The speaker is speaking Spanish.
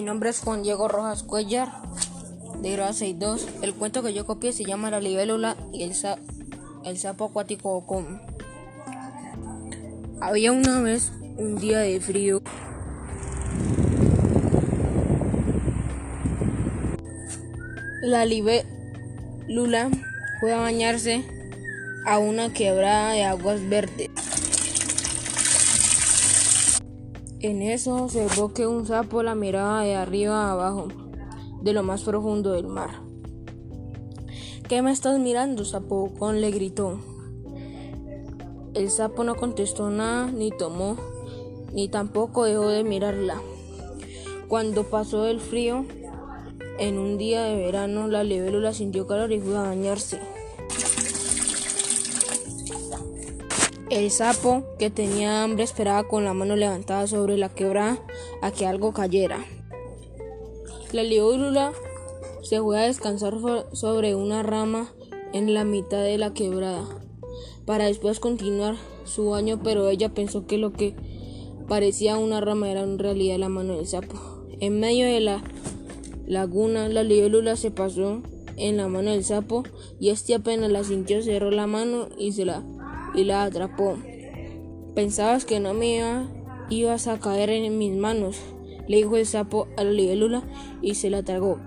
Mi nombre es Juan Diego Rojas Cuellar, de grado 6.2. El cuento que yo copié se llama La libélula y el, sa- el sapo acuático con. Había una vez un día de frío. La libélula fue a bañarse a una quebrada de aguas verdes. En eso observó que un sapo la miraba de arriba a abajo, de lo más profundo del mar. ¿Qué me estás mirando, sapocón? le gritó. El sapo no contestó nada, ni tomó, ni tampoco dejó de mirarla. Cuando pasó el frío, en un día de verano, la libélula sintió calor y fue a bañarse. El sapo, que tenía hambre, esperaba con la mano levantada sobre la quebrada a que algo cayera. La libélula se fue a descansar sobre una rama en la mitad de la quebrada, para después continuar su baño, pero ella pensó que lo que parecía una rama era en realidad la mano del sapo. En medio de la laguna, la libélula se pasó en la mano del sapo y este apenas la sintió, cerró la mano y se la y la atrapó. Pensabas que no me iba, ibas a caer en mis manos, le dijo el sapo a la libélula y se la tragó.